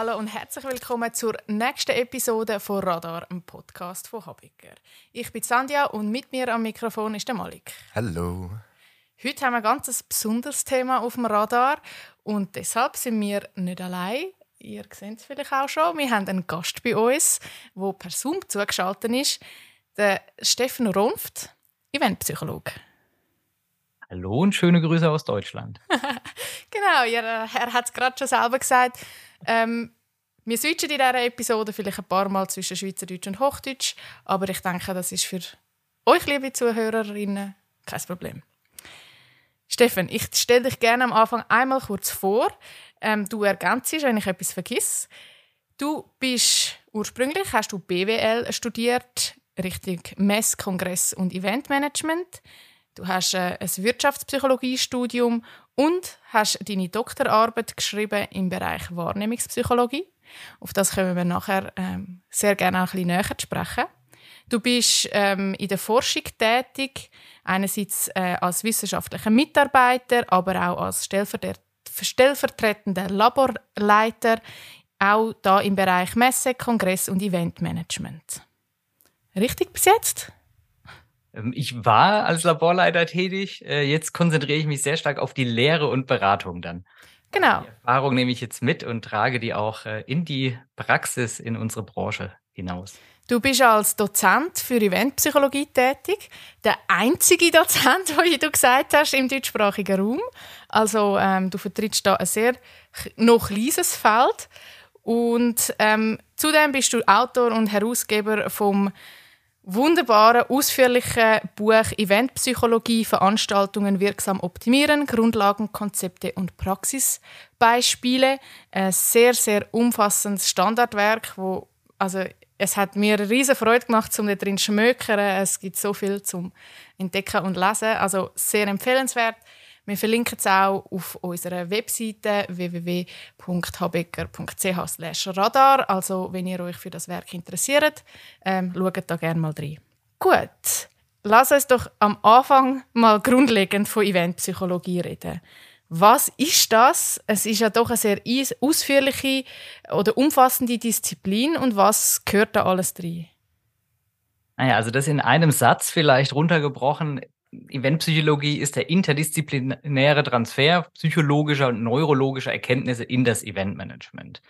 Hallo und herzlich willkommen zur nächsten Episode von Radar, einem Podcast von Habiger. Ich bin Sandja und mit mir am Mikrofon ist der Malik. Hallo. Heute haben wir ein ganz besonderes Thema auf dem Radar und deshalb sind wir nicht allein. Ihr seht es vielleicht auch schon. Wir haben einen Gast bei uns, der per Zoom zugeschaltet ist, der Steffen Runft, Eventpsychologe. Hallo und schöne Grüße aus Deutschland. genau, ja, er hat es gerade schon selber gesagt. Ähm, wir switchen in dieser Episode vielleicht ein paar Mal zwischen Schweizerdeutsch und Hochdeutsch, aber ich denke, das ist für euch, liebe Zuhörerinnen, kein Problem. Steffen, ich stelle dich gerne am Anfang einmal kurz vor. Ähm, du ergänzt, wenn ich etwas vergiss. Du bist ursprünglich, hast du BWL studiert, Richtung Mess, Kongress und Eventmanagement. Du hast äh, ein Wirtschaftspsychologiestudium und hast deine Doktorarbeit geschrieben im Bereich Wahrnehmungspsychologie. Auf das können wir nachher ähm, sehr gerne auch ein bisschen näher sprechen. Du bist ähm, in der Forschung tätig, einerseits äh, als wissenschaftlicher Mitarbeiter, aber auch als stellvertretender Laborleiter, auch da im Bereich Messe, Kongress und Eventmanagement. Richtig bis jetzt? Ähm, ich war als Laborleiter tätig. Äh, jetzt konzentriere ich mich sehr stark auf die Lehre und Beratung dann. Genau. Die Erfahrung nehme ich jetzt mit und trage die auch äh, in die Praxis in unsere Branche hinaus. Du bist als Dozent für Eventpsychologie tätig. Der einzige Dozent, wie du gesagt hast, im deutschsprachigen Raum. Also ähm, du vertrittst da ein sehr noch kleines Feld. Und ähm, zudem bist du Autor und Herausgeber vom wunderbaren, ausführlichen Buch Eventpsychologie, Veranstaltungen wirksam optimieren, Grundlagen, Konzepte und Praxisbeispiele. Ein sehr, sehr umfassendes Standardwerk, wo, also es hat mir riesige Freude gemacht, um da drin zu schmökern. Es gibt so viel zum Entdecken und Lesen. Also sehr empfehlenswert. Wir verlinken es auch auf unserer Webseite www.habecker.ch radar. Also, wenn ihr euch für das Werk interessiert, ähm, schaut da gerne mal rein. Gut, lass uns doch am Anfang mal grundlegend von Eventpsychologie reden. Was ist das? Es ist ja doch eine sehr ausführliche oder umfassende Disziplin und was gehört da alles drin? Naja, also das in einem Satz vielleicht runtergebrochen Eventpsychologie ist der interdisziplinäre Transfer psychologischer und neurologischer Erkenntnisse in das Eventmanagement.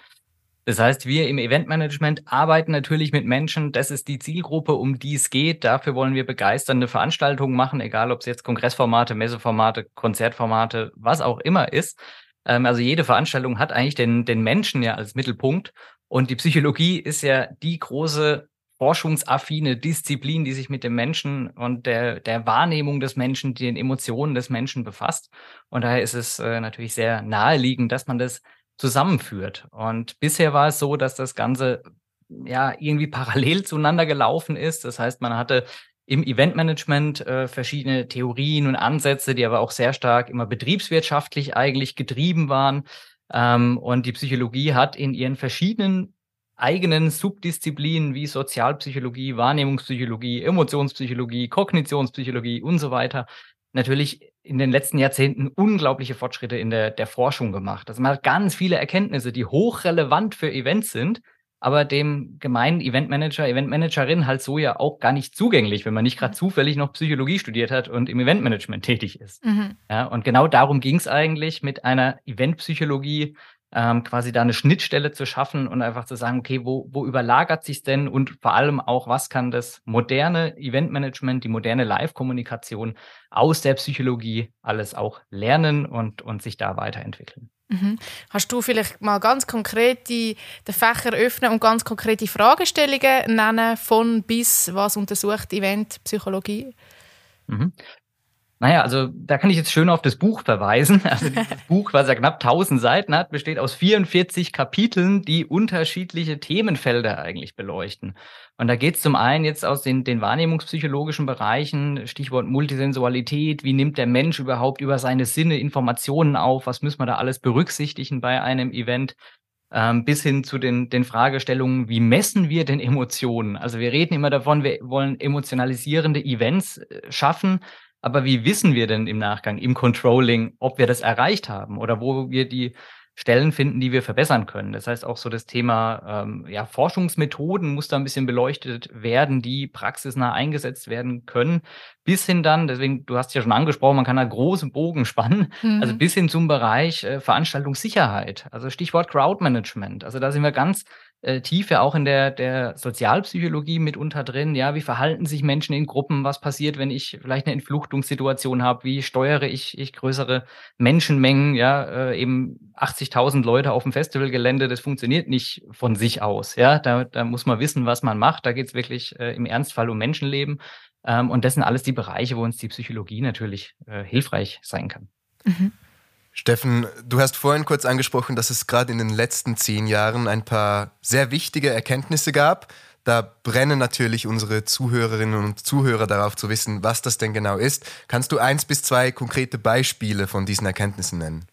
Das heißt, wir im Eventmanagement arbeiten natürlich mit Menschen. Das ist die Zielgruppe, um die es geht. Dafür wollen wir begeisternde Veranstaltungen machen, egal ob es jetzt Kongressformate, Messeformate, Konzertformate, was auch immer ist. Ähm, also jede Veranstaltung hat eigentlich den, den Menschen ja als Mittelpunkt. Und die Psychologie ist ja die große forschungsaffine Disziplin, die sich mit dem Menschen und der, der Wahrnehmung des Menschen, den Emotionen des Menschen befasst. Und daher ist es äh, natürlich sehr naheliegend, dass man das zusammenführt. Und bisher war es so, dass das Ganze ja irgendwie parallel zueinander gelaufen ist. Das heißt, man hatte im Eventmanagement äh, verschiedene Theorien und Ansätze, die aber auch sehr stark immer betriebswirtschaftlich eigentlich getrieben waren. Ähm, und die Psychologie hat in ihren verschiedenen eigenen Subdisziplinen wie Sozialpsychologie, Wahrnehmungspsychologie, Emotionspsychologie, Kognitionspsychologie und so weiter natürlich in den letzten Jahrzehnten unglaubliche Fortschritte in der, der Forschung gemacht. Also man hat ganz viele Erkenntnisse, die hochrelevant für Events sind, aber dem gemeinen Eventmanager, Eventmanagerin halt so ja auch gar nicht zugänglich, wenn man nicht gerade zufällig noch Psychologie studiert hat und im Eventmanagement tätig ist. Mhm. Ja, und genau darum ging es eigentlich mit einer Eventpsychologie ähm, quasi da eine Schnittstelle zu schaffen und einfach zu sagen, okay, wo, wo überlagert sich denn und vor allem auch, was kann das moderne Eventmanagement, die moderne Live-Kommunikation aus der Psychologie alles auch lernen und, und sich da weiterentwickeln. Mhm. Hast du vielleicht mal ganz konkret die, den Fächer öffnen und ganz konkrete Fragestellungen nennen von bis, was untersucht Eventpsychologie? Mhm. Naja, also da kann ich jetzt schön auf das Buch verweisen. Also dieses Buch, was ja knapp 1000 Seiten hat, besteht aus 44 Kapiteln, die unterschiedliche Themenfelder eigentlich beleuchten. Und da geht es zum einen jetzt aus den, den wahrnehmungspsychologischen Bereichen, Stichwort Multisensualität, wie nimmt der Mensch überhaupt über seine Sinne Informationen auf, was müssen wir da alles berücksichtigen bei einem Event, ähm, bis hin zu den, den Fragestellungen, wie messen wir denn Emotionen? Also wir reden immer davon, wir wollen emotionalisierende Events äh, schaffen, aber wie wissen wir denn im Nachgang, im Controlling, ob wir das erreicht haben oder wo wir die Stellen finden, die wir verbessern können. Das heißt auch so das Thema ähm, ja, Forschungsmethoden muss da ein bisschen beleuchtet werden, die praxisnah eingesetzt werden können, bis hin dann, deswegen, du hast ja schon angesprochen, man kann da große Bogen spannen, mhm. also bis hin zum Bereich äh, Veranstaltungssicherheit, also Stichwort Crowdmanagement. Also da sind wir ganz äh, tief ja auch in der, der Sozialpsychologie mitunter drin. Ja, wie verhalten sich Menschen in Gruppen? Was passiert, wenn ich vielleicht eine Entfluchtungssituation habe? Wie steuere ich, ich größere Menschenmengen? Ja, äh, eben 80.000 Leute auf dem Festivalgelände, das funktioniert nicht von sich aus. Ja, da, da muss man wissen, was man macht. Da geht es wirklich äh, im Ernstfall um Menschenleben. Ähm, und das sind alles die Bereiche, wo uns die Psychologie natürlich äh, hilfreich sein kann. Mhm. Steffen, du hast vorhin kurz angesprochen, dass es gerade in den letzten zehn Jahren ein paar sehr wichtige Erkenntnisse gab. Da brennen natürlich unsere Zuhörerinnen und Zuhörer darauf zu wissen, was das denn genau ist. Kannst du eins bis zwei konkrete Beispiele von diesen Erkenntnissen nennen?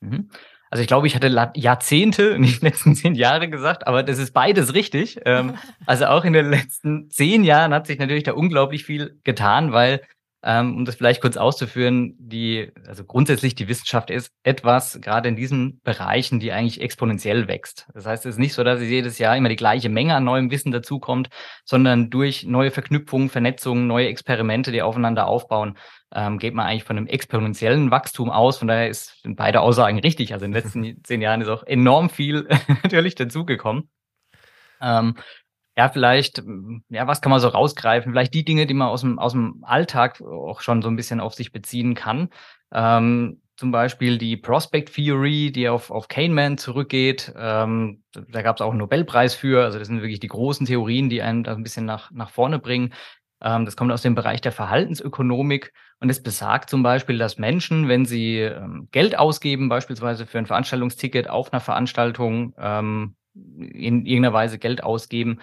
Mhm. Also ich glaube, ich hatte Jahrzehnte, nicht letzten zehn Jahre gesagt, aber das ist beides richtig. Ähm, also auch in den letzten zehn Jahren hat sich natürlich da unglaublich viel getan, weil um das vielleicht kurz auszuführen, die, also grundsätzlich die Wissenschaft ist etwas, gerade in diesen Bereichen, die eigentlich exponentiell wächst. Das heißt, es ist nicht so, dass es jedes Jahr immer die gleiche Menge an neuem Wissen dazukommt, sondern durch neue Verknüpfungen, Vernetzungen, neue Experimente, die aufeinander aufbauen, ähm, geht man eigentlich von einem exponentiellen Wachstum aus. Von daher ist, sind beide Aussagen richtig. Also in den letzten zehn Jahren ist auch enorm viel natürlich dazugekommen. Ähm, ja, vielleicht, ja, was kann man so rausgreifen? Vielleicht die Dinge, die man aus dem, aus dem Alltag auch schon so ein bisschen auf sich beziehen kann. Ähm, zum Beispiel die Prospect Theory, die auf, auf Kahneman zurückgeht. Ähm, da gab es auch einen Nobelpreis für. Also das sind wirklich die großen Theorien, die einen da ein bisschen nach, nach vorne bringen. Ähm, das kommt aus dem Bereich der Verhaltensökonomik und es besagt zum Beispiel, dass Menschen, wenn sie ähm, Geld ausgeben, beispielsweise für ein Veranstaltungsticket auf einer Veranstaltung, ähm, in irgendeiner Weise Geld ausgeben,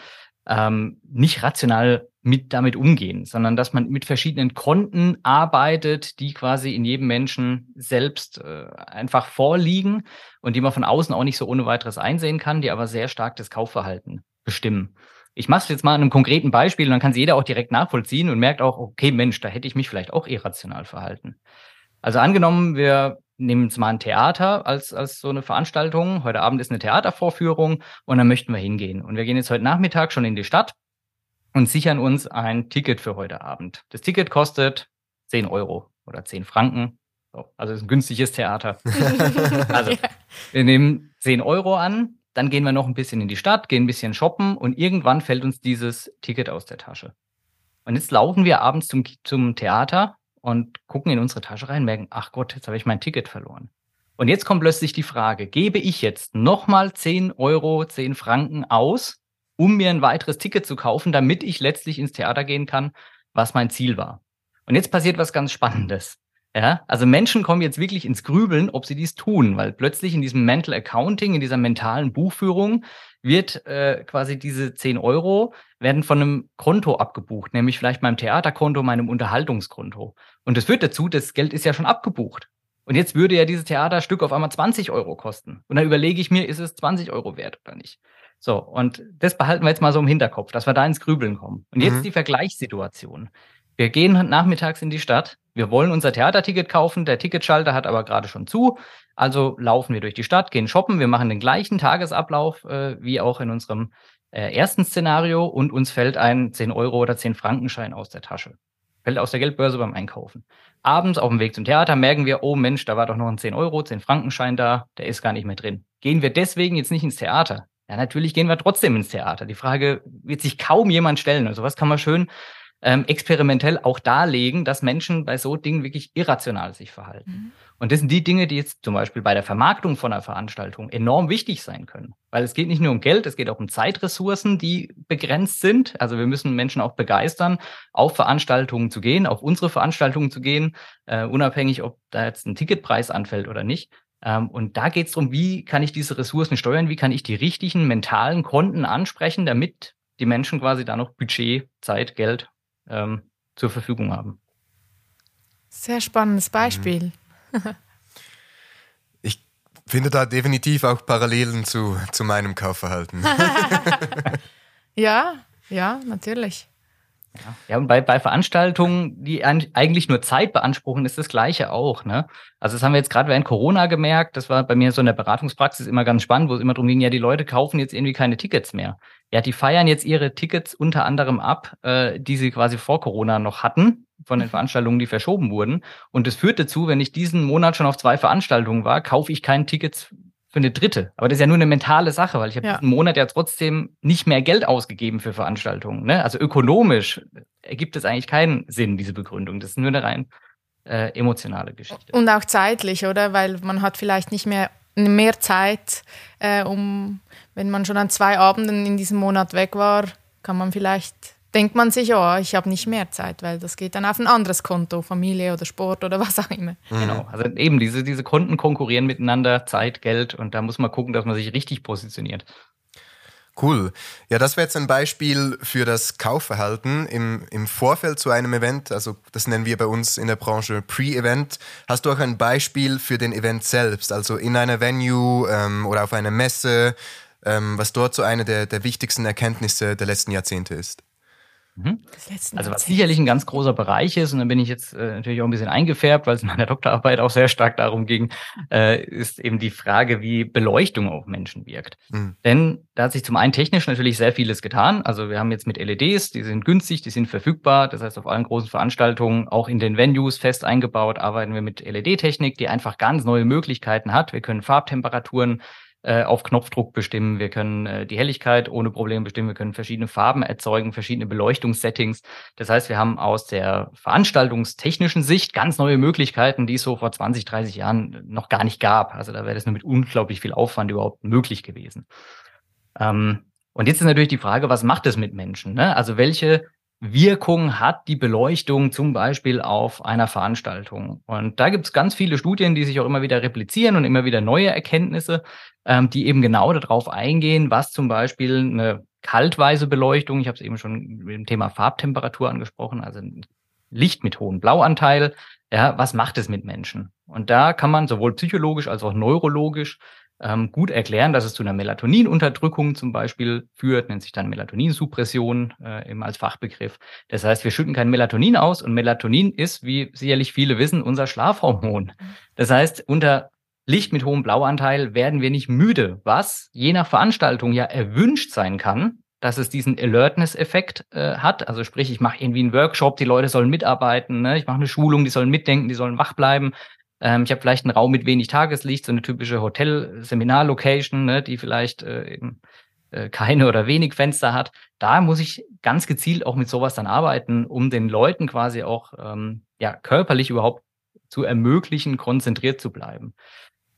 ähm, nicht rational mit damit umgehen, sondern dass man mit verschiedenen Konten arbeitet, die quasi in jedem Menschen selbst äh, einfach vorliegen und die man von außen auch nicht so ohne weiteres einsehen kann, die aber sehr stark das Kaufverhalten bestimmen. Ich mache es jetzt mal an einem konkreten Beispiel und dann kann es jeder auch direkt nachvollziehen und merkt auch, okay, Mensch, da hätte ich mich vielleicht auch irrational verhalten. Also angenommen, wir nehmen jetzt mal ein Theater als, als so eine Veranstaltung. Heute Abend ist eine Theatervorführung und dann möchten wir hingehen. Und wir gehen jetzt heute Nachmittag schon in die Stadt und sichern uns ein Ticket für heute Abend. Das Ticket kostet 10 Euro oder 10 Franken. So, also ist ein günstiges Theater. also wir nehmen 10 Euro an, dann gehen wir noch ein bisschen in die Stadt, gehen ein bisschen shoppen und irgendwann fällt uns dieses Ticket aus der Tasche. Und jetzt laufen wir abends zum, zum Theater und gucken in unsere Tasche rein, merken, ach Gott, jetzt habe ich mein Ticket verloren. Und jetzt kommt plötzlich die Frage, gebe ich jetzt nochmal 10 Euro, 10 Franken aus, um mir ein weiteres Ticket zu kaufen, damit ich letztlich ins Theater gehen kann, was mein Ziel war. Und jetzt passiert was ganz Spannendes. Ja, also Menschen kommen jetzt wirklich ins Grübeln, ob sie dies tun, weil plötzlich in diesem Mental Accounting, in dieser mentalen Buchführung wird äh, quasi diese 10 Euro werden von einem Konto abgebucht, nämlich vielleicht meinem Theaterkonto, meinem Unterhaltungskonto. Und das führt dazu, das Geld ist ja schon abgebucht. Und jetzt würde ja dieses Theaterstück auf einmal 20 Euro kosten. Und dann überlege ich mir, ist es 20 Euro wert oder nicht? So, und das behalten wir jetzt mal so im Hinterkopf, dass wir da ins Grübeln kommen. Und jetzt mhm. die Vergleichssituation. Wir gehen nachmittags in die Stadt. Wir wollen unser Theaterticket kaufen. Der Ticketschalter hat aber gerade schon zu. Also laufen wir durch die Stadt, gehen shoppen. Wir machen den gleichen Tagesablauf äh, wie auch in unserem äh, ersten Szenario und uns fällt ein 10 Euro oder 10 Frankenschein aus der Tasche. Fällt aus der Geldbörse beim Einkaufen. Abends auf dem Weg zum Theater merken wir, oh Mensch, da war doch noch ein 10 Euro, 10 Frankenschein da, der ist gar nicht mehr drin. Gehen wir deswegen jetzt nicht ins Theater? Ja, natürlich gehen wir trotzdem ins Theater. Die Frage wird sich kaum jemand stellen. Also was kann man schön ähm, experimentell auch darlegen, dass Menschen bei so Dingen wirklich irrational sich verhalten. Mhm. Und das sind die Dinge, die jetzt zum Beispiel bei der Vermarktung von einer Veranstaltung enorm wichtig sein können. Weil es geht nicht nur um Geld, es geht auch um Zeitressourcen, die begrenzt sind. Also wir müssen Menschen auch begeistern, auf Veranstaltungen zu gehen, auf unsere Veranstaltungen zu gehen, äh, unabhängig, ob da jetzt ein Ticketpreis anfällt oder nicht. Ähm, und da geht es darum, wie kann ich diese Ressourcen steuern, wie kann ich die richtigen mentalen Konten ansprechen, damit die Menschen quasi da noch Budget, Zeit, Geld ähm, zur Verfügung haben. Sehr spannendes Beispiel. ich finde da definitiv auch Parallelen zu, zu meinem Kaufverhalten. ja, ja, natürlich. Ja, ja und bei, bei Veranstaltungen, die eigentlich nur Zeit beanspruchen, ist das Gleiche auch. Ne? Also das haben wir jetzt gerade während Corona gemerkt. Das war bei mir so in der Beratungspraxis immer ganz spannend, wo es immer darum ging, ja, die Leute kaufen jetzt irgendwie keine Tickets mehr. Ja, die feiern jetzt ihre Tickets unter anderem ab, äh, die sie quasi vor Corona noch hatten, von den mhm. Veranstaltungen, die verschoben wurden. Und das führt dazu, wenn ich diesen Monat schon auf zwei Veranstaltungen war, kaufe ich keine Tickets für eine dritte. Aber das ist ja nur eine mentale Sache, weil ich habe ja. diesen Monat ja trotzdem nicht mehr Geld ausgegeben für Veranstaltungen. Ne? Also ökonomisch ergibt es eigentlich keinen Sinn, diese Begründung. Das ist nur eine rein äh, emotionale Geschichte. Und auch zeitlich, oder? Weil man hat vielleicht nicht mehr mehr Zeit, äh, um, wenn man schon an zwei Abenden in diesem Monat weg war, kann man vielleicht denkt man sich, oh, ich habe nicht mehr Zeit, weil das geht dann auf ein anderes Konto, Familie oder Sport oder was auch immer. Mhm. Genau, also eben diese, diese Konten konkurrieren miteinander, Zeit, Geld und da muss man gucken, dass man sich richtig positioniert. Cool. Ja, das wäre jetzt ein Beispiel für das Kaufverhalten im, im Vorfeld zu einem Event. Also das nennen wir bei uns in der Branche Pre-Event. Hast du auch ein Beispiel für den Event selbst, also in einer Venue ähm, oder auf einer Messe, ähm, was dort so eine der, der wichtigsten Erkenntnisse der letzten Jahrzehnte ist? Mhm. Also was sicherlich ein ganz großer Bereich ist, und da bin ich jetzt äh, natürlich auch ein bisschen eingefärbt, weil es in meiner Doktorarbeit auch sehr stark darum ging, äh, ist eben die Frage, wie Beleuchtung auf Menschen wirkt. Mhm. Denn da hat sich zum einen technisch natürlich sehr vieles getan. Also wir haben jetzt mit LEDs, die sind günstig, die sind verfügbar. Das heißt, auf allen großen Veranstaltungen, auch in den Venues fest eingebaut, arbeiten wir mit LED-Technik, die einfach ganz neue Möglichkeiten hat. Wir können Farbtemperaturen äh, auf Knopfdruck bestimmen, wir können äh, die Helligkeit ohne Probleme bestimmen, wir können verschiedene Farben erzeugen, verschiedene Beleuchtungssettings. Das heißt, wir haben aus der veranstaltungstechnischen Sicht ganz neue Möglichkeiten, die es so vor 20, 30 Jahren noch gar nicht gab. Also da wäre das nur mit unglaublich viel Aufwand überhaupt möglich gewesen. Ähm, und jetzt ist natürlich die Frage, was macht es mit Menschen? Ne? Also welche Wirkung hat die Beleuchtung zum Beispiel auf einer Veranstaltung? Und da gibt es ganz viele Studien, die sich auch immer wieder replizieren und immer wieder neue Erkenntnisse, ähm, die eben genau darauf eingehen, was zum Beispiel eine kaltweise Beleuchtung, ich habe es eben schon mit dem Thema Farbtemperatur angesprochen, also Licht mit hohem Blauanteil, ja, was macht es mit Menschen? Und da kann man sowohl psychologisch als auch neurologisch ähm, gut erklären, dass es zu einer Melatoninunterdrückung zum Beispiel führt, nennt sich dann Melatoninsuppression äh, eben als Fachbegriff. Das heißt, wir schütten kein Melatonin aus und Melatonin ist, wie sicherlich viele wissen, unser Schlafhormon. Das heißt, unter Licht mit hohem Blauanteil werden wir nicht müde, was je nach Veranstaltung ja erwünscht sein kann, dass es diesen Alertness-Effekt äh, hat. Also sprich, ich mache irgendwie einen Workshop, die Leute sollen mitarbeiten, ne? ich mache eine Schulung, die sollen mitdenken, die sollen wach bleiben. Ähm, ich habe vielleicht einen Raum mit wenig Tageslicht, so eine typische Hotel-Seminar-Location, ne, die vielleicht äh, eben äh, keine oder wenig Fenster hat. Da muss ich ganz gezielt auch mit sowas dann arbeiten, um den Leuten quasi auch ähm, ja körperlich überhaupt zu ermöglichen, konzentriert zu bleiben.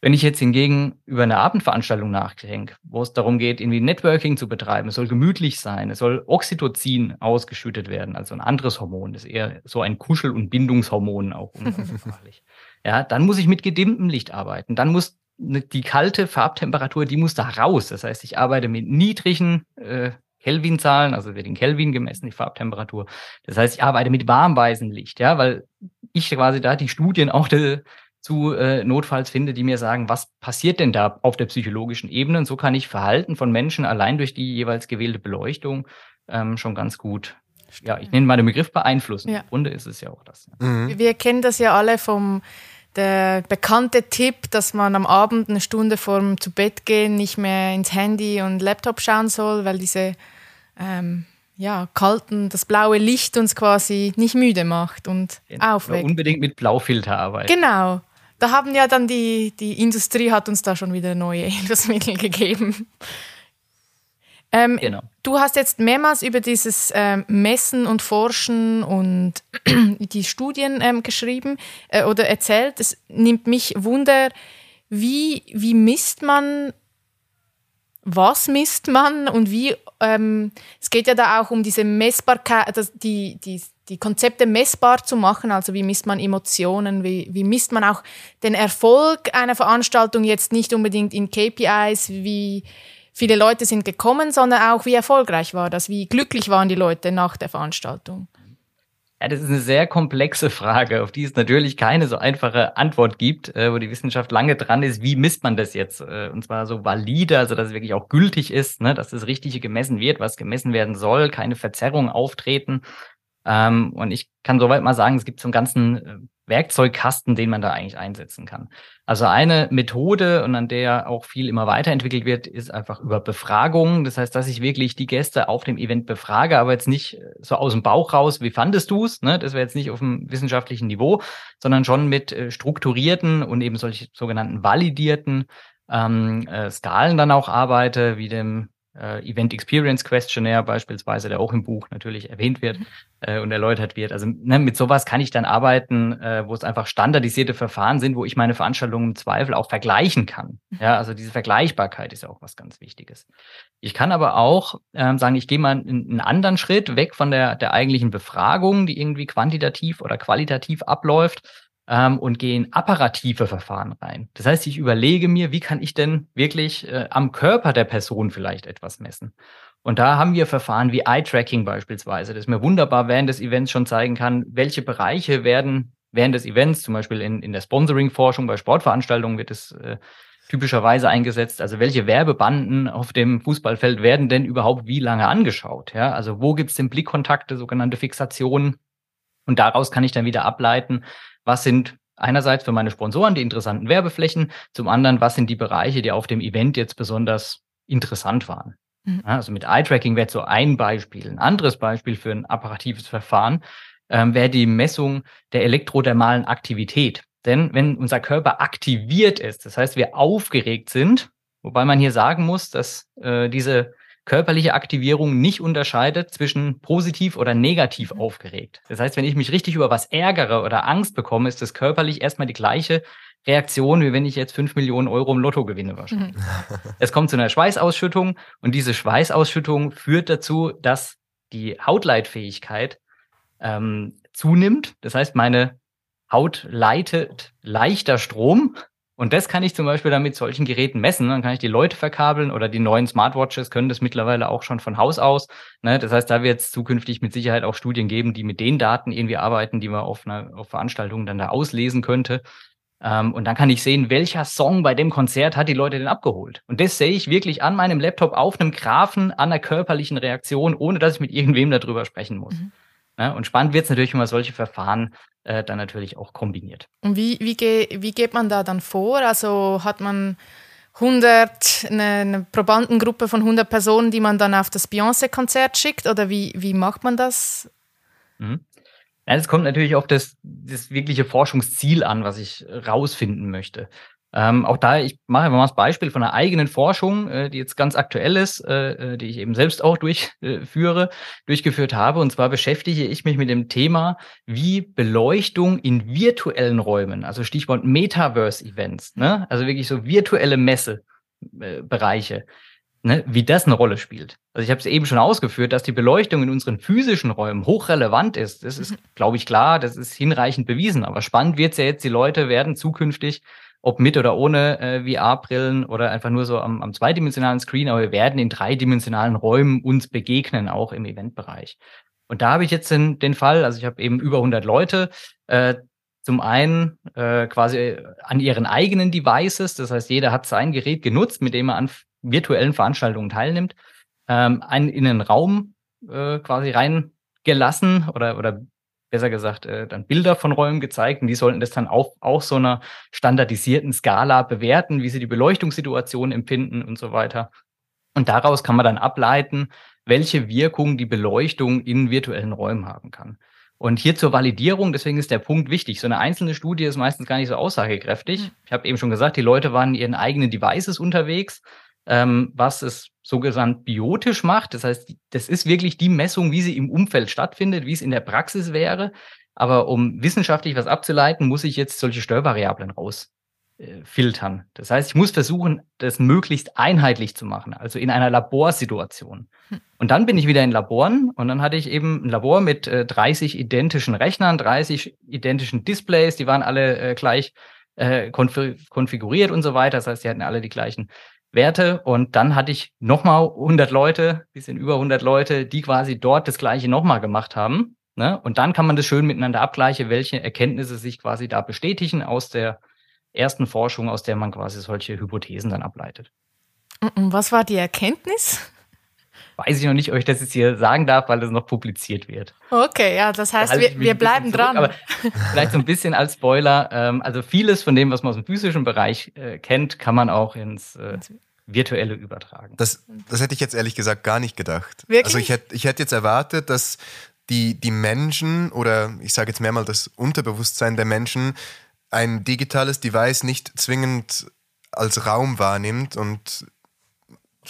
Wenn ich jetzt hingegen über eine Abendveranstaltung nachdenke, wo es darum geht, irgendwie Networking zu betreiben, es soll gemütlich sein, es soll Oxytocin ausgeschüttet werden, also ein anderes Hormon, das ist eher so ein Kuschel- und Bindungshormon auch umgangssprachlich. Ja, dann muss ich mit gedimmtem Licht arbeiten. Dann muss ne, die kalte Farbtemperatur, die muss da raus. Das heißt, ich arbeite mit niedrigen äh, Kelvin-Zahlen, also wird in Kelvin gemessen, die Farbtemperatur. Das heißt, ich arbeite mit warmweißem Licht, ja, weil ich quasi da die Studien auch de, zu äh, notfalls finde, die mir sagen, was passiert denn da auf der psychologischen Ebene? Und so kann ich Verhalten von Menschen allein durch die jeweils gewählte Beleuchtung ähm, schon ganz gut ja, ich nenne mal den Begriff beeinflussen. Ja. Im Grunde ist es ja auch das. Mhm. Wir kennen das ja alle vom der bekannte Tipp, dass man am Abend eine Stunde vorm zu Bett gehen nicht mehr ins Handy und Laptop schauen soll, weil diese ähm, ja, kalten, das blaue Licht uns quasi nicht müde macht und genau. aufweckt. Unbedingt mit Blaufilter arbeiten. Genau. Da haben ja dann die, die Industrie hat uns da schon wieder neue Hilfsmittel gegeben. Ähm, genau. Du hast jetzt mehrmals über dieses ähm, Messen und Forschen und die Studien ähm, geschrieben äh, oder erzählt. Es nimmt mich Wunder, wie, wie misst man, was misst man und wie, ähm, es geht ja da auch um diese Messbarkeit, das, die, die, die Konzepte messbar zu machen, also wie misst man Emotionen, wie, wie misst man auch den Erfolg einer Veranstaltung jetzt nicht unbedingt in KPIs, wie viele Leute sind gekommen, sondern auch, wie erfolgreich war das, wie glücklich waren die Leute nach der Veranstaltung. Ja, das ist eine sehr komplexe Frage, auf die es natürlich keine so einfache Antwort gibt, äh, wo die Wissenschaft lange dran ist. Wie misst man das jetzt? Äh, und zwar so valide, also dass es wirklich auch gültig ist, ne, dass das Richtige gemessen wird, was gemessen werden soll, keine Verzerrungen auftreten. Ähm, und ich kann soweit mal sagen, es gibt so einen ganzen äh, Werkzeugkasten, den man da eigentlich einsetzen kann. Also eine Methode und an der auch viel immer weiterentwickelt wird, ist einfach über Befragungen. Das heißt, dass ich wirklich die Gäste auf dem Event befrage, aber jetzt nicht so aus dem Bauch raus, wie fandest du es? Ne? Das wäre jetzt nicht auf dem wissenschaftlichen Niveau, sondern schon mit äh, strukturierten und eben solche sogenannten validierten ähm, äh, Skalen dann auch arbeite, wie dem äh, Event Experience Questionnaire beispielsweise, der auch im Buch natürlich erwähnt wird mhm. äh, und erläutert wird. Also ne, mit sowas kann ich dann arbeiten, äh, wo es einfach standardisierte Verfahren sind, wo ich meine Veranstaltungen im Zweifel auch vergleichen kann. Mhm. Ja, also diese Vergleichbarkeit ist ja auch was ganz Wichtiges. Ich kann aber auch ähm, sagen, ich gehe mal einen, einen anderen Schritt weg von der, der eigentlichen Befragung, die irgendwie quantitativ oder qualitativ abläuft ähm, und gehe in apparative Verfahren rein. Das heißt, ich überlege mir, wie kann ich denn wirklich äh, am Körper der Person vielleicht etwas messen? Und da haben wir Verfahren wie Eye-Tracking beispielsweise, das mir wunderbar während des Events schon zeigen kann, welche Bereiche werden während des Events, zum Beispiel in, in der Sponsoring-Forschung bei Sportveranstaltungen wird es äh, typischerweise eingesetzt. Also welche Werbebanden auf dem Fußballfeld werden denn überhaupt wie lange angeschaut? Ja, also wo gibt es denn Blickkontakte, sogenannte Fixationen? Und daraus kann ich dann wieder ableiten, was sind einerseits für meine Sponsoren die interessanten Werbeflächen, zum anderen, was sind die Bereiche, die auf dem Event jetzt besonders interessant waren. Mhm. Also mit Eye-Tracking wäre so ein Beispiel. Ein anderes Beispiel für ein apparatives Verfahren ähm, wäre die Messung der elektrodermalen Aktivität. Denn wenn unser Körper aktiviert ist, das heißt, wir aufgeregt sind, wobei man hier sagen muss, dass äh, diese körperliche Aktivierung nicht unterscheidet zwischen positiv oder negativ mhm. aufgeregt. Das heißt, wenn ich mich richtig über was ärgere oder Angst bekomme, ist das körperlich erstmal die gleiche Reaktion, wie wenn ich jetzt fünf Millionen Euro im Lotto gewinne wahrscheinlich. Mhm. Es kommt zu einer Schweißausschüttung und diese Schweißausschüttung führt dazu, dass die Hautleitfähigkeit ähm, zunimmt. Das heißt, meine Haut leitet leichter Strom und das kann ich zum Beispiel dann mit solchen Geräten messen. Dann kann ich die Leute verkabeln oder die neuen Smartwatches können das mittlerweile auch schon von Haus aus. Ne? Das heißt, da wird es zukünftig mit Sicherheit auch Studien geben, die mit den Daten irgendwie arbeiten, die man auf einer auf Veranstaltungen dann da auslesen könnte. Ähm, und dann kann ich sehen, welcher Song bei dem Konzert hat die Leute denn abgeholt. Und das sehe ich wirklich an meinem Laptop auf einem Graphen, an einer körperlichen Reaktion, ohne dass ich mit irgendwem darüber sprechen muss. Mhm. Ne? Und spannend wird es natürlich, wenn man solche Verfahren äh, dann natürlich auch kombiniert. Und wie, wie, ge wie geht man da dann vor? Also hat man 100, eine, eine Probandengruppe von 100 Personen, die man dann auf das Beyoncé-Konzert schickt? Oder wie, wie macht man das? Mhm. Ja, es kommt natürlich auf das, das wirkliche Forschungsziel an, was ich rausfinden möchte. Ähm, auch da, ich mache einfach mal das Beispiel von einer eigenen Forschung, äh, die jetzt ganz aktuell ist, äh, äh die ich eben selbst auch durchführe, äh, durchgeführt habe. Und zwar beschäftige ich mich mit dem Thema, wie Beleuchtung in virtuellen Räumen, also Stichwort Metaverse-Events, ne? also wirklich so virtuelle Messebereiche, äh, ne? wie das eine Rolle spielt. Also ich habe es eben schon ausgeführt, dass die Beleuchtung in unseren physischen Räumen hochrelevant ist. Das ist, mhm. glaube ich, klar, das ist hinreichend bewiesen. Aber spannend wird es ja jetzt, die Leute werden zukünftig ob mit oder ohne äh, VR-Brillen oder einfach nur so am, am zweidimensionalen Screen, aber wir werden in dreidimensionalen Räumen uns begegnen, auch im Eventbereich. Und da habe ich jetzt den, den Fall, also ich habe eben über 100 Leute, äh, zum einen äh, quasi an ihren eigenen Devices, das heißt, jeder hat sein Gerät genutzt, mit dem er an virtuellen Veranstaltungen teilnimmt, ähm, einen in einen Raum äh, quasi reingelassen oder, oder besser gesagt, äh, dann Bilder von Räumen gezeigt und die sollten das dann auch, auch so einer standardisierten Skala bewerten, wie sie die Beleuchtungssituation empfinden und so weiter. Und daraus kann man dann ableiten, welche Wirkung die Beleuchtung in virtuellen Räumen haben kann. Und hier zur Validierung, deswegen ist der Punkt wichtig. So eine einzelne Studie ist meistens gar nicht so aussagekräftig. Mhm. Ich habe eben schon gesagt, die Leute waren in ihren eigenen Devices unterwegs, ähm, was es sogenannt biotisch macht. Das heißt, das ist wirklich die Messung, wie sie im Umfeld stattfindet, wie es in der Praxis wäre. Aber um wissenschaftlich was abzuleiten, muss ich jetzt solche Störvariablen rausfiltern. Äh, das heißt, ich muss versuchen, das möglichst einheitlich zu machen, also in einer Laborsituation. Hm. Und dann bin ich wieder in Laboren und dann hatte ich eben ein Labor mit äh, 30 identischen Rechnern, 30 identischen Displays, die waren alle äh, gleich äh, konfiguriert und so weiter. Das heißt, die hatten alle die gleichen Werte und dann hatte ich nochmal 100 Leute, bisschen über 100 Leute, die quasi dort das Gleiche nochmal gemacht haben. Ne? Und dann kann man das schön miteinander abgleichen, welche Erkenntnisse sich quasi da bestätigen aus der ersten Forschung, aus der man quasi solche Hypothesen dann ableitet. Was war die Erkenntnis? Weiß ich noch nicht, ob ich das jetzt hier sagen darf, weil das noch publiziert wird. Okay, ja, das heißt, da wir, wir bleiben zurück, dran. Aber vielleicht so ein bisschen als Spoiler. Ähm, also vieles von dem, was man aus dem physischen Bereich äh, kennt, kann man auch ins äh, virtuelle übertragen. Das, das hätte ich jetzt ehrlich gesagt gar nicht gedacht. Wirklich? Also ich hätte, ich hätte jetzt erwartet, dass die, die Menschen oder ich sage jetzt mehrmal das Unterbewusstsein der Menschen ein digitales Device nicht zwingend als Raum wahrnimmt und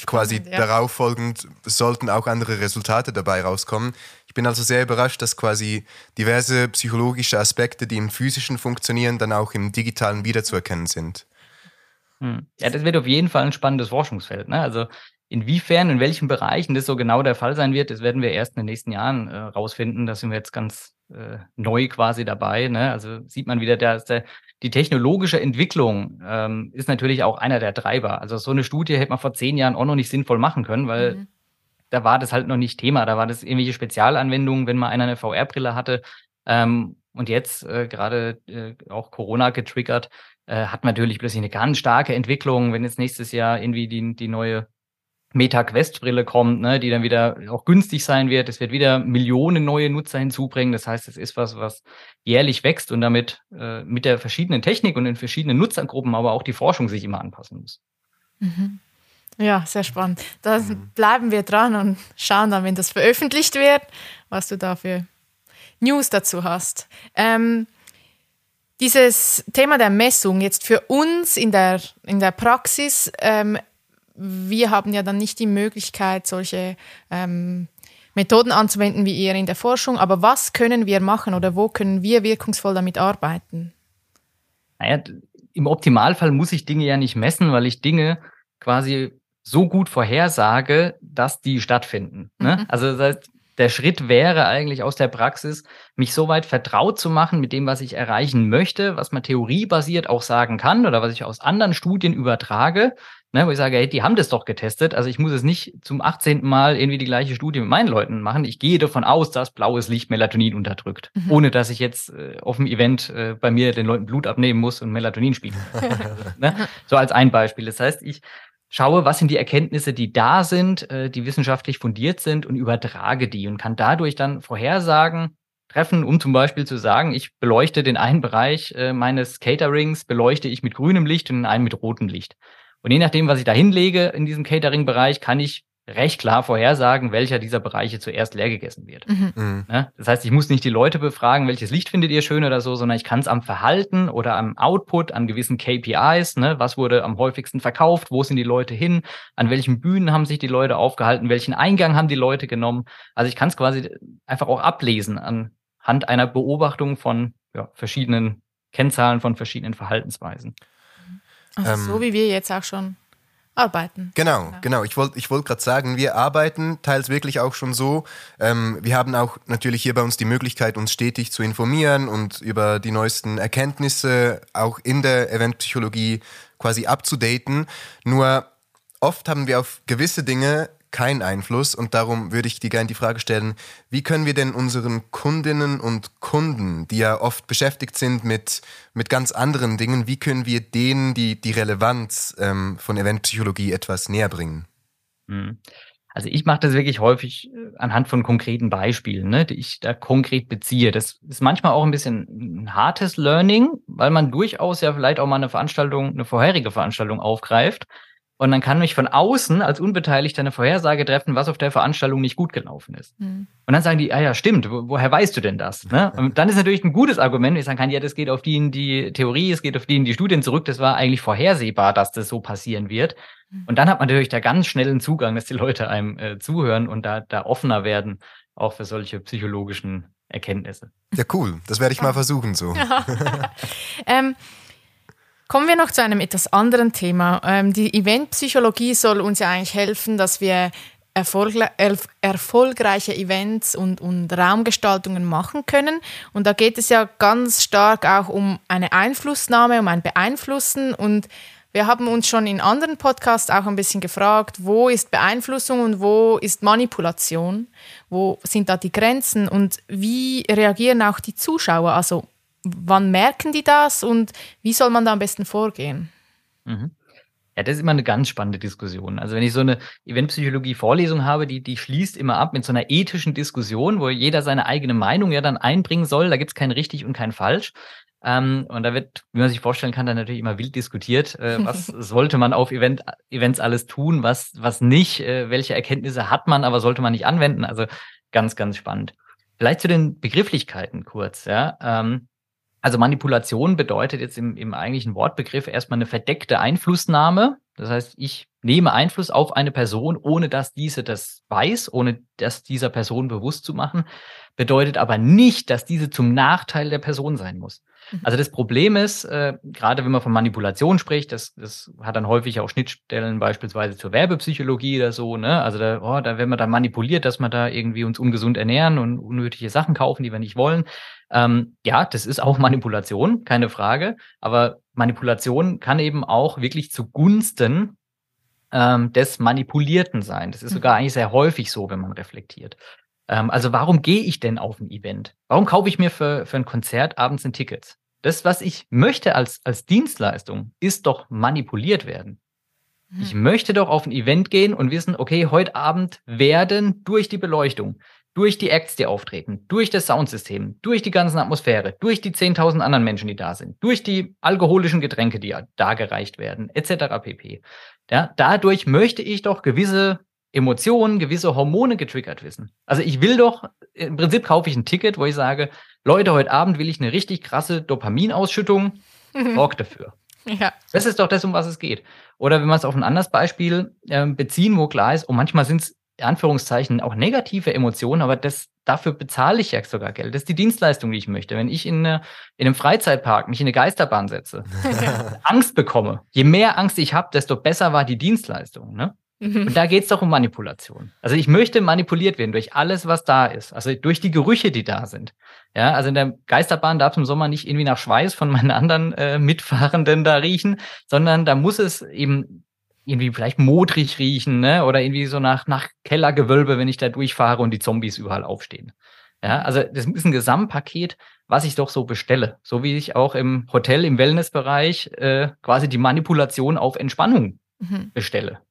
quasi ja. darauf folgend sollten auch andere Resultate dabei rauskommen. Ich bin also sehr überrascht, dass quasi diverse psychologische Aspekte, die im physischen funktionieren, dann auch im digitalen wiederzuerkennen sind. Hm. Ja, das wird auf jeden Fall ein spannendes Forschungsfeld. Ne? Also inwiefern, in welchen Bereichen das so genau der Fall sein wird, das werden wir erst in den nächsten Jahren äh, rausfinden. Da sind wir jetzt ganz äh, neu quasi dabei. Ne? Also sieht man wieder, dass der, die technologische Entwicklung ähm, ist natürlich auch einer der Treiber. Also so eine Studie hätte man vor zehn Jahren auch noch nicht sinnvoll machen können, weil mhm. da war das halt noch nicht Thema. Da war das irgendwelche Spezialanwendungen, wenn mal einer eine VR-Brille hatte. Ähm, und jetzt äh, gerade äh, auch Corona getriggert, äh, hat natürlich plötzlich eine ganz starke Entwicklung, wenn jetzt nächstes Jahr irgendwie die, die neue Meta-Quest-Brille kommt, ne, die dann wieder auch günstig sein wird. Es wird wieder Millionen neue Nutzer hinzubringen. Das heißt, es ist was, was jährlich wächst und damit äh, mit der verschiedenen Technik und den verschiedenen Nutzergruppen aber auch die Forschung sich immer anpassen muss. Mhm. Ja, sehr spannend. Da mhm. bleiben wir dran und schauen dann, wenn das veröffentlicht wird, was du da für News dazu hast. Ähm, dieses Thema der Messung jetzt für uns in der, in der Praxis ähm, wir haben ja dann nicht die Möglichkeit, solche ähm, Methoden anzuwenden wie ihr in der Forschung. Aber was können wir machen oder wo können wir wirkungsvoll damit arbeiten? Naja, im Optimalfall muss ich Dinge ja nicht messen, weil ich Dinge quasi so gut vorhersage, dass die stattfinden. Ne? Mhm. Also das heißt, der Schritt wäre eigentlich aus der Praxis, mich so weit vertraut zu machen mit dem, was ich erreichen möchte, was man theoriebasiert auch sagen kann oder was ich aus anderen Studien übertrage, ne, wo ich sage, hey, die haben das doch getestet, also ich muss es nicht zum 18. Mal irgendwie die gleiche Studie mit meinen Leuten machen. Ich gehe davon aus, dass blaues Licht Melatonin unterdrückt, mhm. ohne dass ich jetzt äh, auf dem Event äh, bei mir den Leuten Blut abnehmen muss und Melatonin spielen. ne? So als ein Beispiel. Das heißt, ich schaue, was sind die Erkenntnisse, die da sind, äh, die wissenschaftlich fundiert sind und übertrage die und kann dadurch dann Vorhersagen treffen, um zum Beispiel zu sagen, ich beleuchte den einen Bereich äh, meines Caterings, beleuchte ich mit grünem Licht und den einen mit rotem Licht. Und je nachdem, was ich da hinlege in diesem Catering-Bereich, kann ich recht klar vorhersagen, welcher dieser Bereiche zuerst leer gegessen wird. Mhm. Mhm. Ne? Das heißt, ich muss nicht die Leute befragen, welches Licht findet ihr schön oder so, sondern ich kann es am Verhalten oder am Output, an gewissen KPIs, ne? was wurde am häufigsten verkauft, wo sind die Leute hin, an welchen Bühnen haben sich die Leute aufgehalten, welchen Eingang haben die Leute genommen. Also ich kann es quasi einfach auch ablesen anhand einer Beobachtung von ja, verschiedenen Kennzahlen, von verschiedenen Verhaltensweisen. Also ähm, so wie wir jetzt auch schon arbeiten. Genau, ja. genau. Ich wollte ich wollt gerade sagen, wir arbeiten teils wirklich auch schon so. Ähm, wir haben auch natürlich hier bei uns die Möglichkeit, uns stetig zu informieren und über die neuesten Erkenntnisse auch in der Eventpsychologie quasi abzudaten. Nur oft haben wir auf gewisse Dinge keinen Einfluss und darum würde ich dir gerne die Frage stellen, wie können wir denn unseren Kundinnen und Kunden, die ja oft beschäftigt sind mit, mit ganz anderen Dingen, wie können wir denen die, die Relevanz ähm, von Eventpsychologie etwas näher bringen? Mhm. Also ich mache das wirklich häufig äh, anhand von konkreten Beispielen, ne, die ich da konkret beziehe. Das ist manchmal auch ein bisschen ein hartes Learning, weil man durchaus ja vielleicht auch mal eine Veranstaltung, eine vorherige Veranstaltung aufgreift und dann kann mich von außen als Unbeteiligter eine Vorhersage treffen, was auf der Veranstaltung nicht gut gelaufen ist. Mhm. Und dann sagen die, ah ja, stimmt, wo, woher weißt du denn das? Ne? Und dann ist natürlich ein gutes Argument, wenn ich sagen kann, ja, das geht auf die in die Theorie, es geht auf die in die Studien zurück, das war eigentlich vorhersehbar, dass das so passieren wird. Mhm. Und dann hat man natürlich da ganz schnellen Zugang, dass die Leute einem äh, zuhören und da, da offener werden, auch für solche psychologischen Erkenntnisse. Ja, cool. Das werde ich mal versuchen so. ähm, Kommen wir noch zu einem etwas anderen Thema. Ähm, die Eventpsychologie soll uns ja eigentlich helfen, dass wir erfolgreiche Events und, und Raumgestaltungen machen können. Und da geht es ja ganz stark auch um eine Einflussnahme, um ein Beeinflussen. Und wir haben uns schon in anderen Podcasts auch ein bisschen gefragt, wo ist Beeinflussung und wo ist Manipulation? Wo sind da die Grenzen und wie reagieren auch die Zuschauer? Also wann merken die das und wie soll man da am besten vorgehen? Mhm. Ja, das ist immer eine ganz spannende Diskussion. Also wenn ich so eine Eventpsychologie-Vorlesung habe, die, die schließt immer ab mit so einer ethischen Diskussion, wo jeder seine eigene Meinung ja dann einbringen soll. Da gibt's kein richtig und kein falsch. Ähm, und da wird, wie man sich vorstellen kann, dann natürlich immer wild diskutiert. Äh, was sollte man auf Event, Events alles tun, was, was nicht, äh, welche Erkenntnisse hat man, aber sollte man nicht anwenden. Also ganz, ganz spannend. Vielleicht zu den Begrifflichkeiten kurz, ja. Ähm, also Manipulation bedeutet jetzt im, im eigentlichen Wortbegriff erstmal eine verdeckte Einflussnahme. Das heißt, ich nehme Einfluss auf eine Person, ohne dass diese das weiß, ohne das dieser Person bewusst zu machen, bedeutet aber nicht, dass diese zum Nachteil der Person sein muss. Mhm. Also das Problem ist, äh, gerade wenn man von Manipulation spricht, das, das hat dann häufig auch Schnittstellen beispielsweise zur Werbepsychologie oder so, ne? Also da, oh, da wenn man da manipuliert, dass wir da irgendwie uns ungesund ernähren und unnötige Sachen kaufen, die wir nicht wollen. Ähm, ja, das ist auch Manipulation, keine Frage. Aber Manipulation kann eben auch wirklich zugunsten ähm, des Manipulierten sein. Das ist sogar mhm. eigentlich sehr häufig so, wenn man reflektiert. Ähm, also warum gehe ich denn auf ein Event? Warum kaufe ich mir für, für ein Konzert abends ein Ticket? Das, was ich möchte als, als Dienstleistung, ist doch manipuliert werden. Mhm. Ich möchte doch auf ein Event gehen und wissen, okay, heute Abend werden durch die Beleuchtung, durch die Acts, die auftreten, durch das Soundsystem, durch die ganzen Atmosphäre, durch die 10.000 anderen Menschen, die da sind, durch die alkoholischen Getränke, die da gereicht werden, etc. pp. Ja, dadurch möchte ich doch gewisse Emotionen, gewisse Hormone getriggert wissen. Also ich will doch, im Prinzip kaufe ich ein Ticket, wo ich sage, Leute, heute Abend will ich eine richtig krasse Dopaminausschüttung, sorgt dafür. Ja. Das ist doch das, um was es geht. Oder wenn wir es auf ein anderes Beispiel äh, beziehen, wo klar ist, oh, manchmal sind es Anführungszeichen auch negative Emotionen, aber das, dafür bezahle ich ja sogar Geld. Das ist die Dienstleistung, die ich möchte. Wenn ich in, eine, in einem Freizeitpark mich in eine Geisterbahn setze, Angst bekomme, je mehr Angst ich habe, desto besser war die Dienstleistung. Ne? Mhm. Und da geht es doch um Manipulation. Also ich möchte manipuliert werden durch alles, was da ist. Also durch die Gerüche, die da sind. Ja, also in der Geisterbahn darf es im Sommer nicht irgendwie nach Schweiß von meinen anderen äh, Mitfahrenden da riechen, sondern da muss es eben irgendwie vielleicht modrig riechen, ne? Oder irgendwie so nach, nach Kellergewölbe, wenn ich da durchfahre und die Zombies überall aufstehen. Ja, also das ist ein Gesamtpaket, was ich doch so bestelle. So wie ich auch im Hotel, im Wellnessbereich äh, quasi die Manipulation auf Entspannung mhm. bestelle.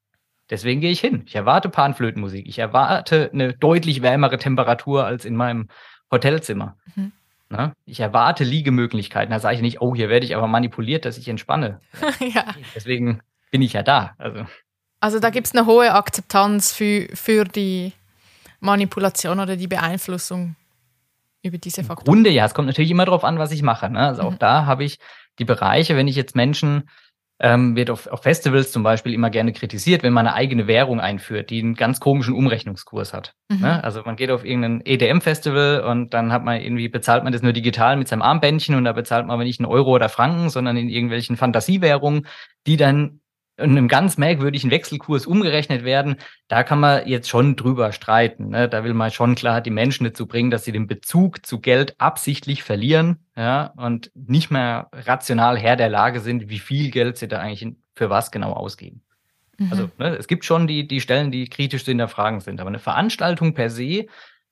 Deswegen gehe ich hin. Ich erwarte Panflötenmusik. Ich erwarte eine deutlich wärmere Temperatur als in meinem Hotelzimmer. Mhm. Ne? Ich erwarte Liegemöglichkeiten. Da sage ich nicht, oh, hier werde ich aber manipuliert, dass ich entspanne. ja. Deswegen bin ich ja da. Also, also da gibt es eine hohe Akzeptanz für, für die Manipulation oder die Beeinflussung über diese Faktoren. Im Grunde ja, es kommt natürlich immer darauf an, was ich mache. Ne? Also auch mhm. da habe ich die Bereiche, wenn ich jetzt Menschen ähm, wird auf, auf Festivals zum Beispiel immer gerne kritisiert, wenn man eine eigene Währung einführt, die einen ganz komischen Umrechnungskurs hat. Mhm. Ne? Also man geht auf irgendein EDM-Festival und dann hat man irgendwie, bezahlt man das nur digital mit seinem Armbändchen und da bezahlt man aber nicht einen Euro oder Franken, sondern in irgendwelchen Fantasiewährungen, die dann in einem ganz merkwürdigen Wechselkurs umgerechnet werden, da kann man jetzt schon drüber streiten. Ne? Da will man schon klar die Menschen dazu bringen, dass sie den Bezug zu Geld absichtlich verlieren ja, und nicht mehr rational Herr der Lage sind, wie viel Geld sie da eigentlich für was genau ausgeben. Mhm. Also ne, es gibt schon die, die Stellen, die kritisch zu hinterfragen sind, aber eine Veranstaltung per se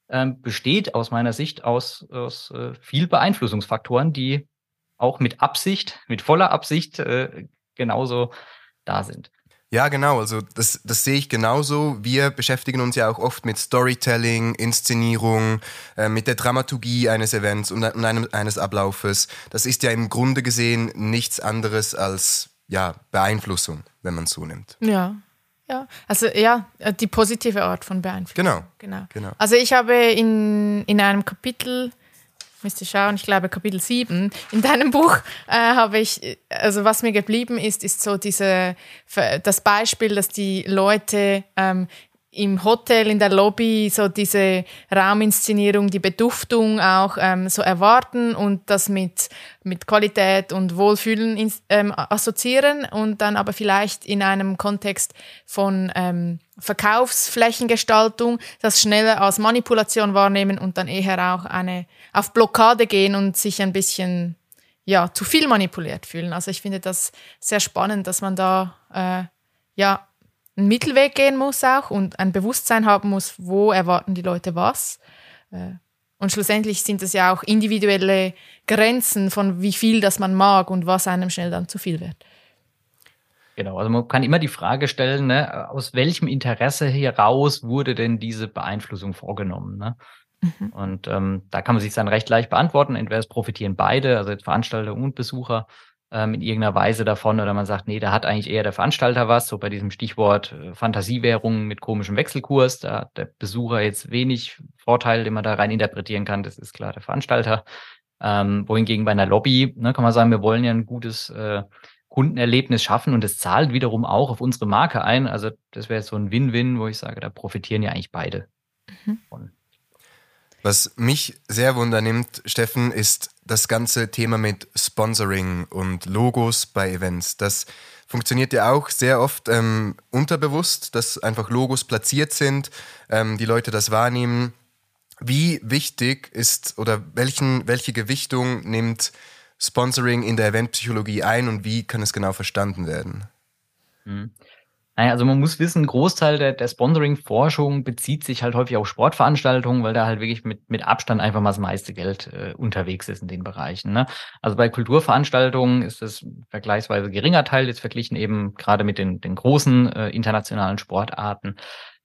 äh, besteht aus meiner Sicht aus, aus äh, viel Beeinflussungsfaktoren, die auch mit Absicht, mit voller Absicht äh, genauso da sind. Ja, genau. Also das, das sehe ich genauso. Wir beschäftigen uns ja auch oft mit Storytelling, Inszenierung, äh, mit der Dramaturgie eines Events und, und einem, eines Ablaufes. Das ist ja im Grunde gesehen nichts anderes als ja, Beeinflussung, wenn man es so nimmt. Ja. Ja, also ja, die positive Art von Beeinflussung. Genau. genau. genau. Also ich habe in, in einem Kapitel müsste schauen, ich glaube Kapitel 7. In deinem Buch äh, habe ich, also was mir geblieben ist, ist so diese, das Beispiel, dass die Leute ähm, im Hotel, in der Lobby so diese Rauminszenierung, die Beduftung auch ähm, so erwarten und das mit, mit Qualität und Wohlfühlen ähm, assoziieren und dann aber vielleicht in einem Kontext von ähm, Verkaufsflächengestaltung das schneller als Manipulation wahrnehmen und dann eher auch eine auf Blockade gehen und sich ein bisschen ja zu viel manipuliert fühlen. Also ich finde das sehr spannend, dass man da äh, ja einen Mittelweg gehen muss auch und ein Bewusstsein haben muss, wo erwarten die Leute was. Äh, und schlussendlich sind es ja auch individuelle Grenzen von wie viel das man mag und was einem schnell dann zu viel wird. Genau, also man kann immer die Frage stellen, ne, aus welchem Interesse heraus wurde denn diese Beeinflussung vorgenommen? Ne? Mhm. Und ähm, da kann man sich dann recht leicht beantworten. Entweder es profitieren beide, also Veranstalter und Besucher, ähm, in irgendeiner Weise davon, oder man sagt, nee, da hat eigentlich eher der Veranstalter was, so bei diesem Stichwort äh, Fantasiewährungen mit komischem Wechselkurs, da hat der Besucher jetzt wenig Vorteil, den man da rein interpretieren kann, das ist klar der Veranstalter. Ähm, wohingegen bei einer Lobby, ne, kann man sagen, wir wollen ja ein gutes äh, Kundenerlebnis schaffen und es zahlt wiederum auch auf unsere Marke ein. Also das wäre so ein Win-Win, wo ich sage, da profitieren ja eigentlich beide. Mhm. Was mich sehr wundernimmt, Steffen, ist das ganze Thema mit Sponsoring und Logos bei Events. Das funktioniert ja auch sehr oft ähm, unterbewusst, dass einfach Logos platziert sind, ähm, die Leute das wahrnehmen. Wie wichtig ist oder welchen, welche Gewichtung nimmt Sponsoring in der Eventpsychologie ein und wie kann es genau verstanden werden? Mhm. Naja, also man muss wissen, ein Großteil der, der Sponsoring-Forschung bezieht sich halt häufig auf Sportveranstaltungen, weil da halt wirklich mit, mit Abstand einfach mal das meiste Geld äh, unterwegs ist in den Bereichen. Ne? Also bei Kulturveranstaltungen ist das vergleichsweise geringer Teil, jetzt verglichen eben gerade mit den, den großen äh, internationalen Sportarten.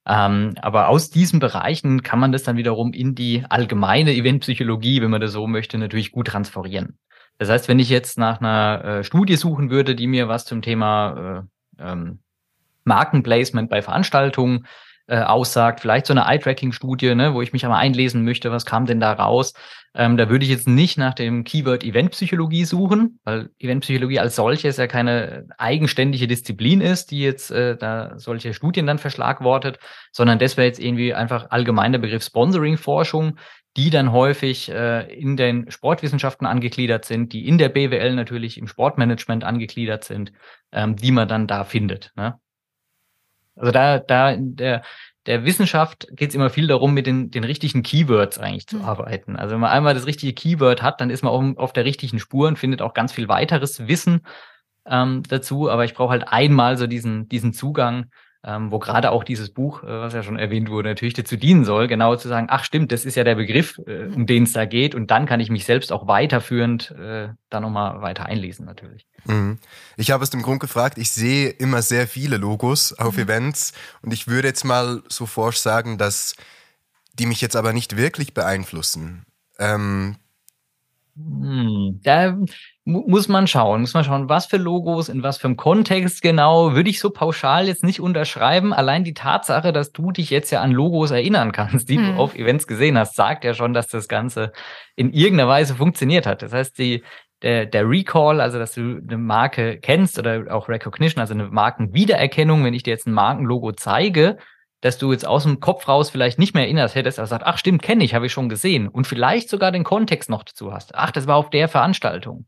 Ähm, aber aus diesen Bereichen kann man das dann wiederum in die allgemeine Eventpsychologie, wenn man das so möchte, natürlich gut transferieren. Das heißt, wenn ich jetzt nach einer äh, Studie suchen würde, die mir was zum Thema äh, ähm, Markenplacement bei Veranstaltungen äh, aussagt, vielleicht so eine Eye-Tracking-Studie, ne, wo ich mich einmal einlesen möchte, was kam denn da raus. Ähm, da würde ich jetzt nicht nach dem Keyword Eventpsychologie suchen, weil Eventpsychologie als solche ja keine eigenständige Disziplin ist, die jetzt äh, da solche Studien dann verschlagwortet, sondern das wäre jetzt irgendwie einfach allgemein der Begriff Sponsoring-Forschung, die dann häufig äh, in den Sportwissenschaften angegliedert sind, die in der BWL natürlich im Sportmanagement angegliedert sind, ähm, die man dann da findet. Ne? Also da, da in der, der Wissenschaft geht es immer viel darum, mit den, den richtigen Keywords eigentlich zu mhm. arbeiten. Also wenn man einmal das richtige Keyword hat, dann ist man auch auf der richtigen Spur und findet auch ganz viel weiteres Wissen ähm, dazu. Aber ich brauche halt einmal so diesen, diesen Zugang ähm, wo gerade auch dieses Buch, äh, was ja schon erwähnt wurde, natürlich dazu dienen soll, genau zu sagen, ach stimmt, das ist ja der Begriff, äh, um den es da geht und dann kann ich mich selbst auch weiterführend äh, da nochmal weiter einlesen natürlich. Mhm. Ich habe aus dem Grund gefragt, ich sehe immer sehr viele Logos auf mhm. Events und ich würde jetzt mal so forsch sagen, dass die mich jetzt aber nicht wirklich beeinflussen. Ähm, hm, da muss man schauen, muss man schauen, was für Logos, in was für einem Kontext genau, würde ich so pauschal jetzt nicht unterschreiben. Allein die Tatsache, dass du dich jetzt ja an Logos erinnern kannst, die hm. du auf Events gesehen hast, sagt ja schon, dass das Ganze in irgendeiner Weise funktioniert hat. Das heißt, die, der, der Recall, also dass du eine Marke kennst oder auch Recognition, also eine Markenwiedererkennung, wenn ich dir jetzt ein Markenlogo zeige, dass du jetzt aus dem Kopf raus vielleicht nicht mehr erinnerst hättest, aber sagst, ach stimmt, kenne ich, habe ich schon gesehen und vielleicht sogar den Kontext noch dazu hast. Ach, das war auf der Veranstaltung.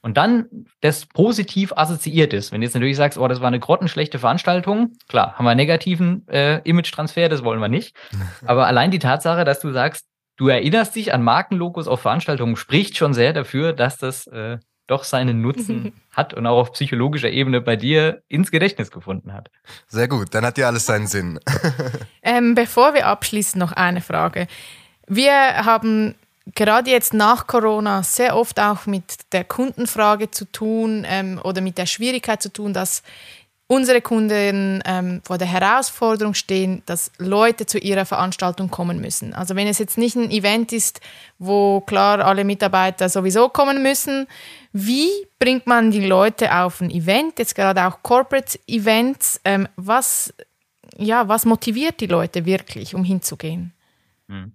Und dann das positiv assoziiert ist. Wenn du jetzt natürlich sagst, oh, das war eine grottenschlechte Veranstaltung, klar, haben wir einen negativen äh, Image-Transfer, das wollen wir nicht. Aber allein die Tatsache, dass du sagst, du erinnerst dich an Markenlogos auf Veranstaltungen, spricht schon sehr dafür, dass das äh, doch seinen Nutzen hat und auch auf psychologischer Ebene bei dir ins Gedächtnis gefunden hat. Sehr gut, dann hat ja alles seinen Sinn. ähm, bevor wir abschließen, noch eine Frage. Wir haben gerade jetzt nach Corona sehr oft auch mit der Kundenfrage zu tun ähm, oder mit der Schwierigkeit zu tun, dass unsere Kunden ähm, vor der Herausforderung stehen, dass Leute zu ihrer Veranstaltung kommen müssen. Also wenn es jetzt nicht ein Event ist, wo klar alle Mitarbeiter sowieso kommen müssen, wie bringt man die Leute auf ein Event, jetzt gerade auch Corporate Events, ähm, was, ja, was motiviert die Leute wirklich, um hinzugehen? Hm.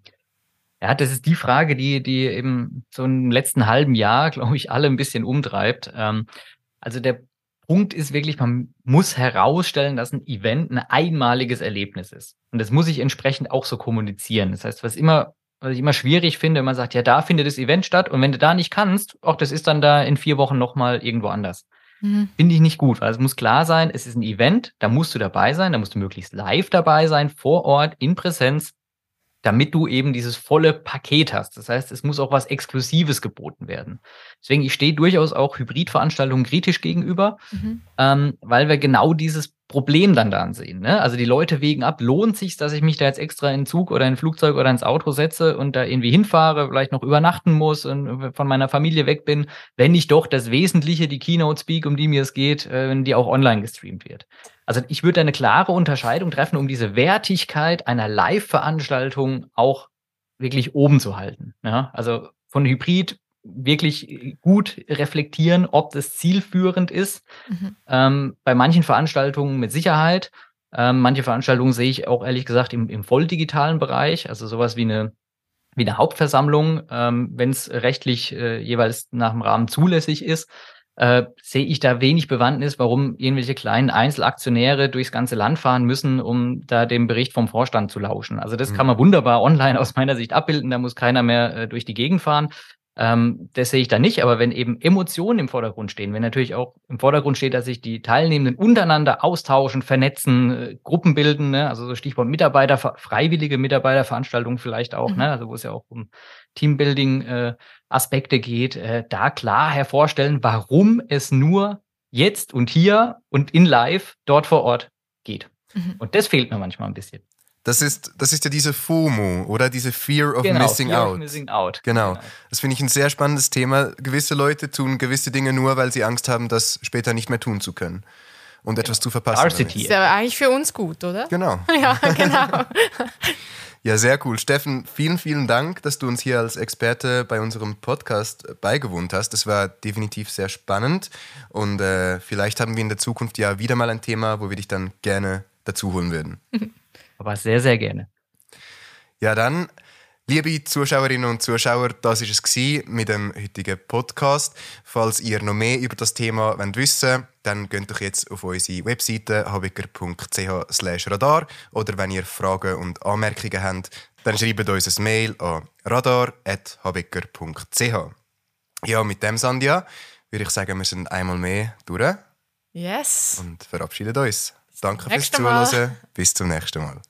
Ja, das ist die Frage, die, die eben so im letzten halben Jahr, glaube ich, alle ein bisschen umtreibt. Ähm, also der Punkt ist wirklich, man muss herausstellen, dass ein Event ein einmaliges Erlebnis ist. Und das muss ich entsprechend auch so kommunizieren. Das heißt, was immer, was ich immer schwierig finde, man sagt, ja, da findet das Event statt und wenn du da nicht kannst, auch das ist dann da in vier Wochen nochmal irgendwo anders. Mhm. Finde ich nicht gut, weil es muss klar sein, es ist ein Event, da musst du dabei sein, da musst du möglichst live dabei sein, vor Ort, in Präsenz, damit du eben dieses volle Paket hast. Das heißt, es muss auch was Exklusives geboten werden. Deswegen, ich stehe durchaus auch Hybridveranstaltungen kritisch gegenüber, mhm. ähm, weil wir genau dieses Problem dann daran sehen. Ne? Also die Leute wägen ab, lohnt sich, dass ich mich da jetzt extra in Zug oder in Flugzeug oder ins Auto setze und da irgendwie hinfahre, vielleicht noch übernachten muss und von meiner Familie weg bin, wenn ich doch das Wesentliche, die Keynote Speak, um die mir es geht, äh, wenn die auch online gestreamt wird. Also ich würde eine klare Unterscheidung treffen, um diese Wertigkeit einer Live-Veranstaltung auch wirklich oben zu halten. Ja? Also von Hybrid wirklich gut reflektieren, ob das zielführend ist. Mhm. Ähm, bei manchen Veranstaltungen mit Sicherheit. Ähm, manche Veranstaltungen sehe ich auch ehrlich gesagt im, im voll digitalen Bereich, also sowas wie eine, wie eine Hauptversammlung, ähm, wenn es rechtlich äh, jeweils nach dem Rahmen zulässig ist äh, sehe ich da wenig Bewandtnis, warum irgendwelche kleinen Einzelaktionäre durchs ganze Land fahren müssen, um da dem Bericht vom Vorstand zu lauschen. Also das mhm. kann man wunderbar online aus meiner Sicht abbilden, da muss keiner mehr äh, durch die Gegend fahren. Ähm, das sehe ich da nicht, aber wenn eben Emotionen im Vordergrund stehen, wenn natürlich auch im Vordergrund steht, dass sich die Teilnehmenden untereinander austauschen, vernetzen, äh, Gruppen bilden, ne? also so Stichwort Mitarbeiter, freiwillige Mitarbeiterveranstaltungen vielleicht auch, mhm. ne? also wo es ja auch um Teambuilding-Aspekte äh, geht, äh, da klar hervorstellen, warum es nur jetzt und hier und in Live dort vor Ort geht. Mhm. Und das fehlt mir manchmal ein bisschen. Das ist, das ist ja diese FOMO oder diese Fear of genau, Missing Fear Out. Of missing out. Genau. genau. Das finde ich ein sehr spannendes Thema. Gewisse Leute tun gewisse Dinge nur, weil sie Angst haben, das später nicht mehr tun zu können und etwas zu verpassen. Das ist ja eigentlich für uns gut, oder? Genau. ja, genau. ja, sehr cool. Steffen, vielen, vielen Dank, dass du uns hier als Experte bei unserem Podcast beigewohnt hast. Das war definitiv sehr spannend und äh, vielleicht haben wir in der Zukunft ja wieder mal ein Thema, wo wir dich dann gerne dazu holen würden. Aber sehr, sehr gerne. Ja, dann, liebe Zuschauerinnen und Zuschauer, das ist es mit dem heutigen Podcast. Falls ihr noch mehr über das Thema wissen wollt, dann geht doch jetzt auf unsere Webseite habiger.ch radar oder wenn ihr Fragen und Anmerkungen habt, dann schreibt uns ein Mail an radar.habiger.ch. Ja, mit dem, Sandia, würde ich sagen, wir sind einmal mehr durch. Yes. Und verabschieden uns. Danke fürs Zuhören. Bis zum nächsten Mal.